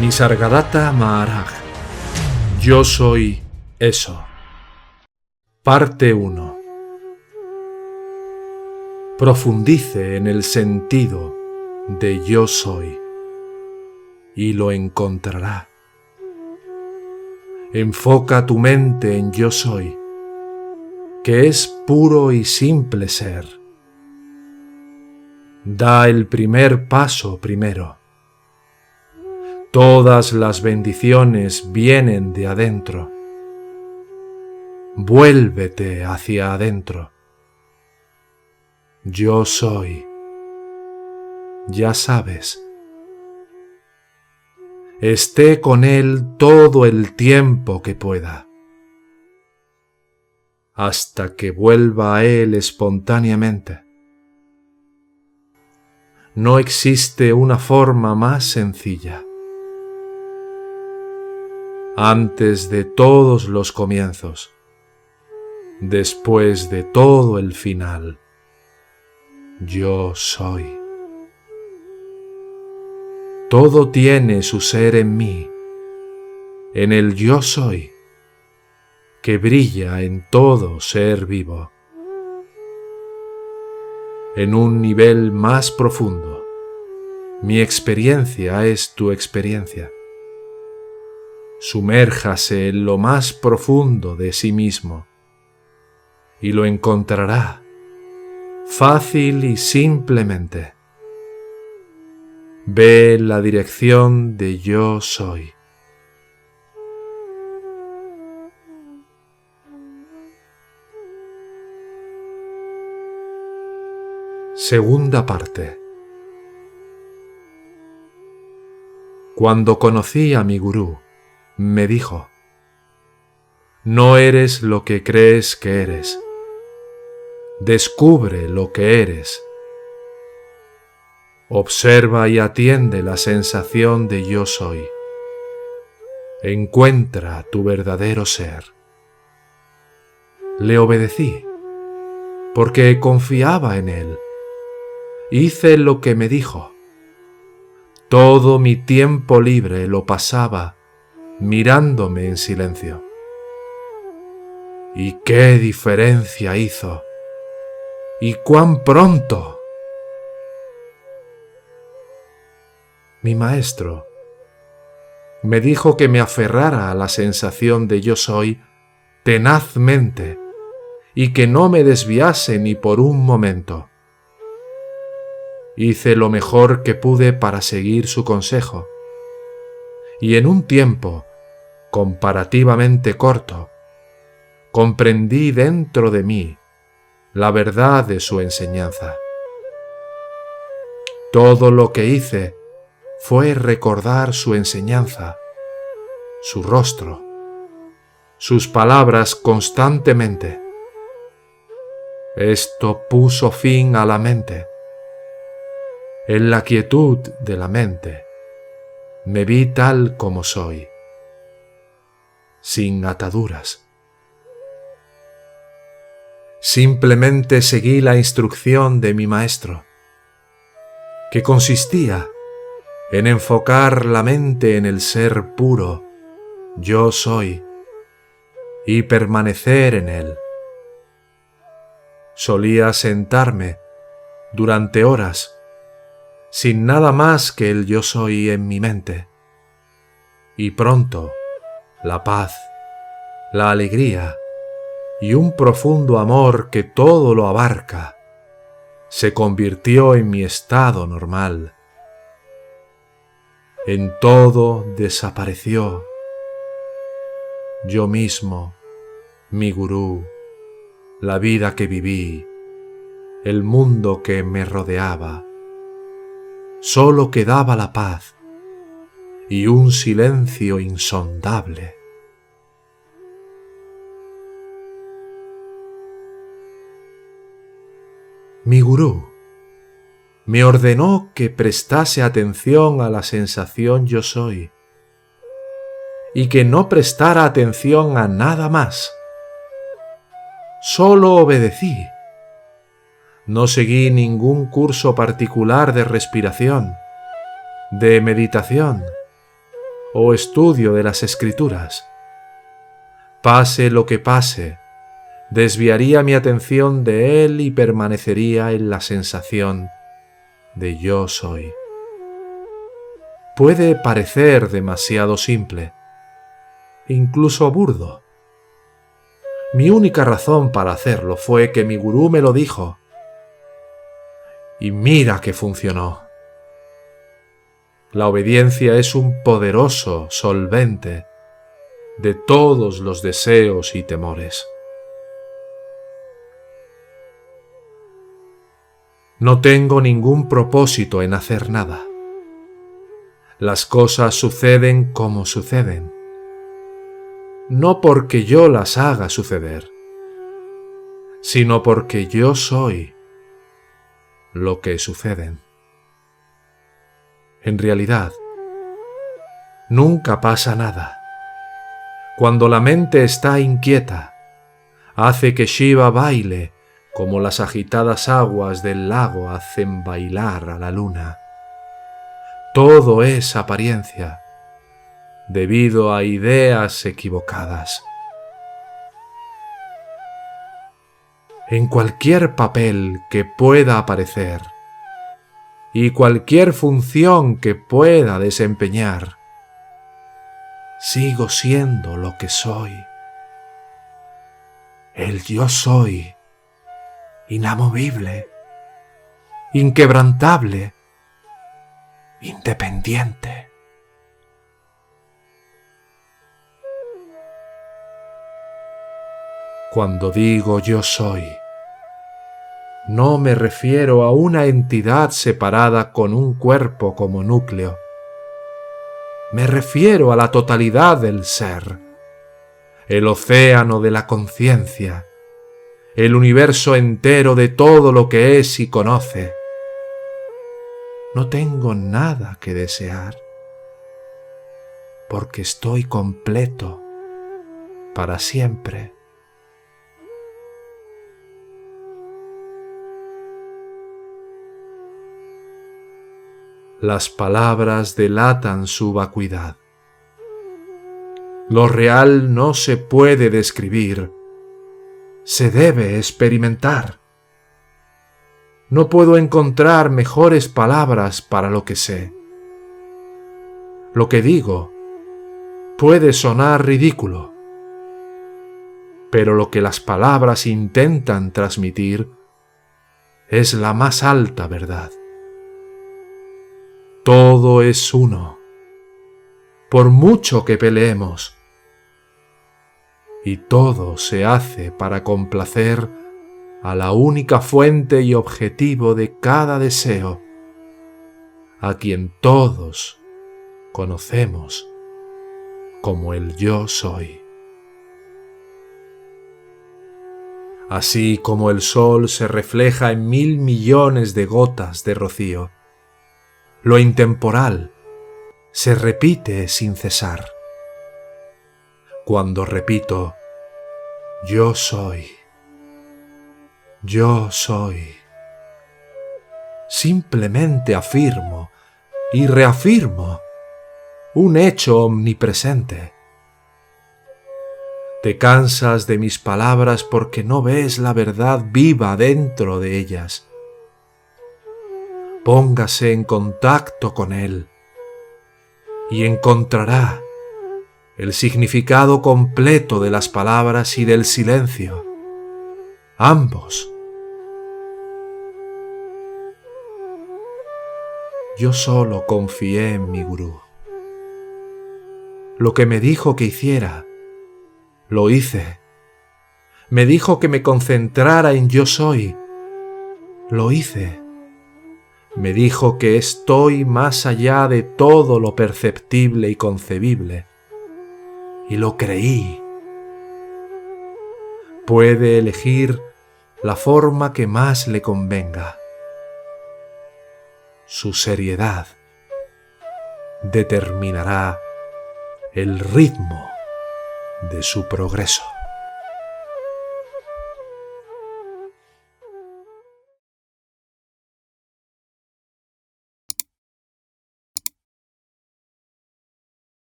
Nisargadatta Maharaj. Yo soy eso. Parte 1. Profundice en el sentido de yo soy y lo encontrará. Enfoca tu mente en yo soy, que es puro y simple ser. Da el primer paso primero Todas las bendiciones vienen de adentro. Vuélvete hacia adentro. Yo soy. Ya sabes. Esté con Él todo el tiempo que pueda, hasta que vuelva a Él espontáneamente. No existe una forma más sencilla antes de todos los comienzos, después de todo el final. Yo soy. Todo tiene su ser en mí, en el yo soy, que brilla en todo ser vivo. En un nivel más profundo, mi experiencia es tu experiencia sumérjase en lo más profundo de sí mismo y lo encontrará fácil y simplemente. Ve la dirección de yo soy. Segunda parte. Cuando conocí a mi gurú, me dijo, No eres lo que crees que eres. Descubre lo que eres. Observa y atiende la sensación de yo soy. Encuentra tu verdadero ser. Le obedecí, porque confiaba en él. Hice lo que me dijo. Todo mi tiempo libre lo pasaba mirándome en silencio. ¿Y qué diferencia hizo? ¿Y cuán pronto? Mi maestro me dijo que me aferrara a la sensación de yo soy tenazmente y que no me desviase ni por un momento. Hice lo mejor que pude para seguir su consejo, y en un tiempo comparativamente corto, comprendí dentro de mí la verdad de su enseñanza. Todo lo que hice fue recordar su enseñanza, su rostro, sus palabras constantemente. Esto puso fin a la mente. En la quietud de la mente me vi tal como soy sin ataduras. Simplemente seguí la instrucción de mi maestro, que consistía en enfocar la mente en el ser puro, yo soy, y permanecer en él. Solía sentarme durante horas sin nada más que el yo soy en mi mente, y pronto la paz, la alegría y un profundo amor que todo lo abarca, se convirtió en mi estado normal. En todo desapareció yo mismo, mi gurú, la vida que viví, el mundo que me rodeaba. Solo quedaba la paz y un silencio insondable. Mi gurú me ordenó que prestase atención a la sensación yo soy y que no prestara atención a nada más. Solo obedecí. No seguí ningún curso particular de respiración, de meditación o estudio de las escrituras. Pase lo que pase, desviaría mi atención de él y permanecería en la sensación de yo soy. Puede parecer demasiado simple, incluso burdo. Mi única razón para hacerlo fue que mi gurú me lo dijo. Y mira que funcionó. La obediencia es un poderoso solvente de todos los deseos y temores. No tengo ningún propósito en hacer nada. Las cosas suceden como suceden no porque yo las haga suceder, sino porque yo soy lo que suceden. En realidad, nunca pasa nada. Cuando la mente está inquieta, hace que Shiva baile como las agitadas aguas del lago hacen bailar a la luna. Todo es apariencia debido a ideas equivocadas. En cualquier papel que pueda aparecer y cualquier función que pueda desempeñar, sigo siendo lo que soy. El yo soy, inamovible, inquebrantable, independiente. Cuando digo yo soy, no me refiero a una entidad separada con un cuerpo como núcleo. Me refiero a la totalidad del ser, el océano de la conciencia, el universo entero de todo lo que es y conoce. No tengo nada que desear, porque estoy completo para siempre. las palabras delatan su vacuidad. Lo real no se puede describir, se debe experimentar. No puedo encontrar mejores palabras para lo que sé. Lo que digo puede sonar ridículo, pero lo que las palabras intentan transmitir es la más alta verdad. Todo es uno, por mucho que peleemos. Y todo se hace para complacer a la única fuente y objetivo de cada deseo, a quien todos conocemos como el yo soy. Así como el sol se refleja en mil millones de gotas de rocío, lo intemporal, se repite sin cesar. Cuando repito, yo soy, yo soy, simplemente afirmo y reafirmo un hecho omnipresente. Te cansas de mis palabras porque no ves la verdad viva dentro de ellas. Póngase en contacto con Él y encontrará el significado completo de las palabras y del silencio, ambos. Yo solo confié en mi gurú. Lo que me dijo que hiciera, lo hice. Me dijo que me concentrara en yo soy, lo hice me dijo que estoy más allá de todo lo perceptible y concebible. Y lo creí. Puede elegir la forma que más le convenga. Su seriedad determinará el ritmo de su progreso.